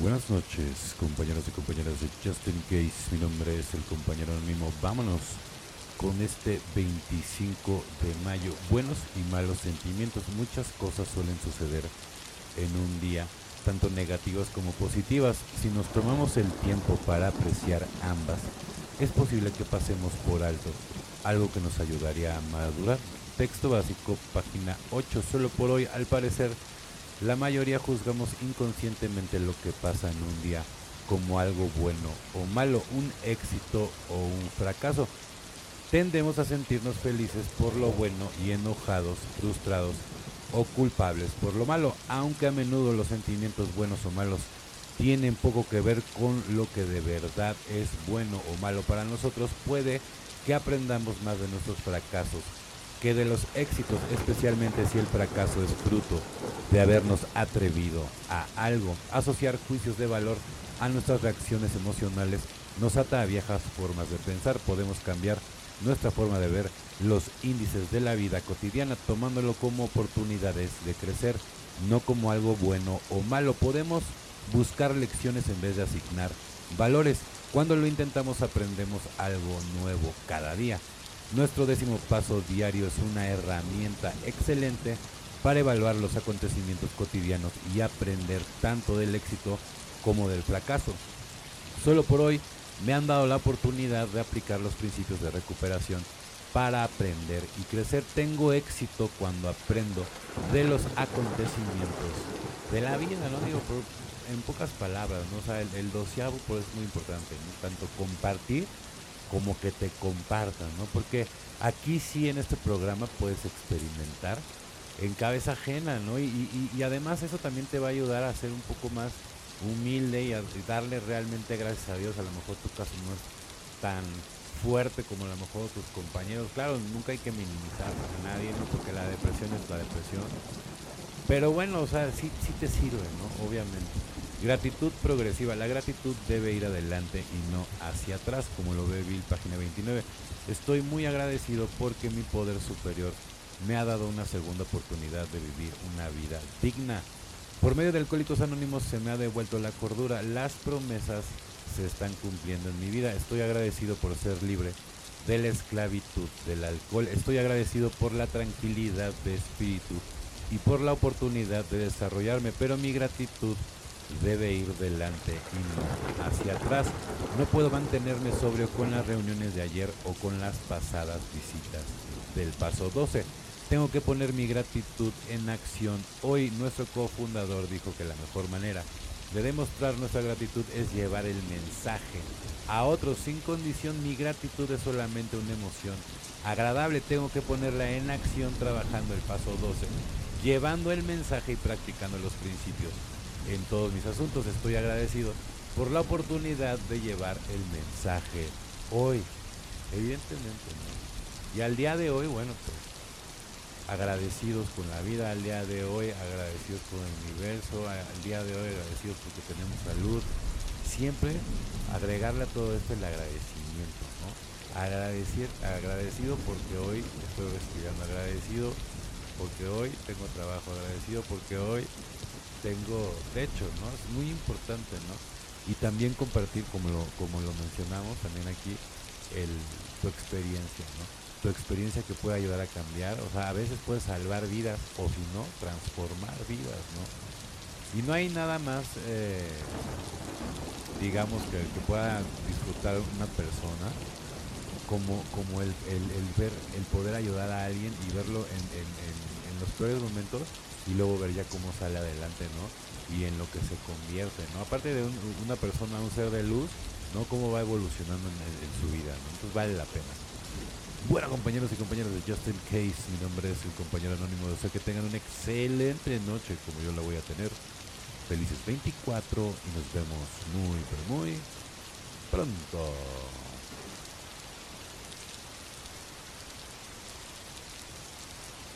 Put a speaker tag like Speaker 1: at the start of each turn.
Speaker 1: Buenas noches, compañeros y compañeras de Justin Case. Mi nombre es el compañero anónimo. Vámonos con este 25 de mayo. Buenos y malos sentimientos. Muchas cosas suelen suceder en un día, tanto negativas como positivas. Si nos tomamos el tiempo para apreciar ambas, es posible que pasemos por alto algo que nos ayudaría a madurar. Texto básico, página 8. Solo por hoy, al parecer, la mayoría juzgamos inconscientemente lo que pasa en un día como algo bueno o malo, un éxito o un fracaso. Tendemos a sentirnos felices por lo bueno y enojados, frustrados o culpables por lo malo, aunque a menudo los sentimientos buenos o malos tienen poco que ver con lo que de verdad es bueno o malo para nosotros, puede que aprendamos más de nuestros fracasos que de los éxitos, especialmente si el fracaso es fruto de habernos atrevido a algo. Asociar juicios de valor a nuestras reacciones emocionales nos ata a viejas formas de pensar. Podemos cambiar nuestra forma de ver los índices de la vida cotidiana tomándolo como oportunidades de crecer, no como algo bueno o malo. Podemos buscar lecciones en vez de asignar valores. Cuando lo intentamos aprendemos algo nuevo cada día. Nuestro décimo paso diario es una herramienta excelente para evaluar los acontecimientos cotidianos y aprender tanto del éxito como del fracaso. Solo por hoy me han dado la oportunidad de aplicar los principios de recuperación para aprender y crecer. Tengo éxito cuando aprendo de los acontecimientos de la vida, no digo en pocas palabras, ¿no? O sea, el, doceavo pues es muy importante, tanto compartir como que te compartan, ¿no? Porque aquí sí en este programa puedes experimentar en cabeza ajena, ¿no? Y, además eso también te va a ayudar a ser un poco más humilde y a darle realmente gracias a Dios. A lo mejor tu caso no es tan fuerte como a lo mejor tus compañeros. Claro, nunca hay que minimizar a nadie, ¿no? Porque la depresión es la depresión. Pero bueno, o sea, sí, sí te sirve, ¿no? Obviamente. Gratitud progresiva. La gratitud debe ir adelante y no hacia atrás, como lo ve Bill, página 29. Estoy muy agradecido porque mi poder superior me ha dado una segunda oportunidad de vivir una vida digna. Por medio de Alcohólicos Anónimos se me ha devuelto la cordura. Las promesas se están cumpliendo en mi vida. Estoy agradecido por ser libre de la esclavitud del alcohol. Estoy agradecido por la tranquilidad de espíritu y por la oportunidad de desarrollarme, pero mi gratitud debe ir delante y no hacia atrás. No puedo mantenerme sobrio con las reuniones de ayer o con las pasadas visitas del paso 12. Tengo que poner mi gratitud en acción. Hoy nuestro cofundador dijo que la mejor manera de demostrar nuestra gratitud es llevar el mensaje a otros sin condición. Mi gratitud es solamente una emoción agradable. Tengo que ponerla en acción trabajando el paso 12, llevando el mensaje y practicando los principios en todos mis asuntos. Estoy agradecido por la oportunidad de llevar el mensaje hoy. Evidentemente, ¿no? Y al día de hoy, bueno, pues agradecidos con la vida, al día de hoy agradecidos con el universo, al día de hoy agradecidos porque tenemos salud. Siempre agregarle a todo esto el agradecimiento, ¿no? Agradecer, agradecido porque hoy estoy respirando, agradecido porque hoy tengo trabajo, agradecido porque hoy tengo techo, ¿no? Es muy importante, ¿no? Y también compartir, como lo, como lo mencionamos también aquí, el, tu experiencia, ¿no? Tu experiencia que puede ayudar a cambiar, o sea, a veces puede salvar vidas o si no, transformar vidas, ¿no? Y no hay nada más, eh, digamos, que, que, pueda disfrutar una persona como, como el, el, ver, el poder ayudar a alguien y verlo en, en, en los peores momentos y luego ver ya cómo sale adelante, ¿no? Y en lo que se convierte, ¿no? Aparte de una persona, un ser de luz, ¿no? Cómo va evolucionando en, su vida, ¿no? Entonces vale la pena. Bueno, compañeros y compañeras de Justin Case, mi nombre es el compañero anónimo. Deseo que tengan una excelente noche como yo la voy a tener. Felices 24 y nos vemos muy, pero muy pronto.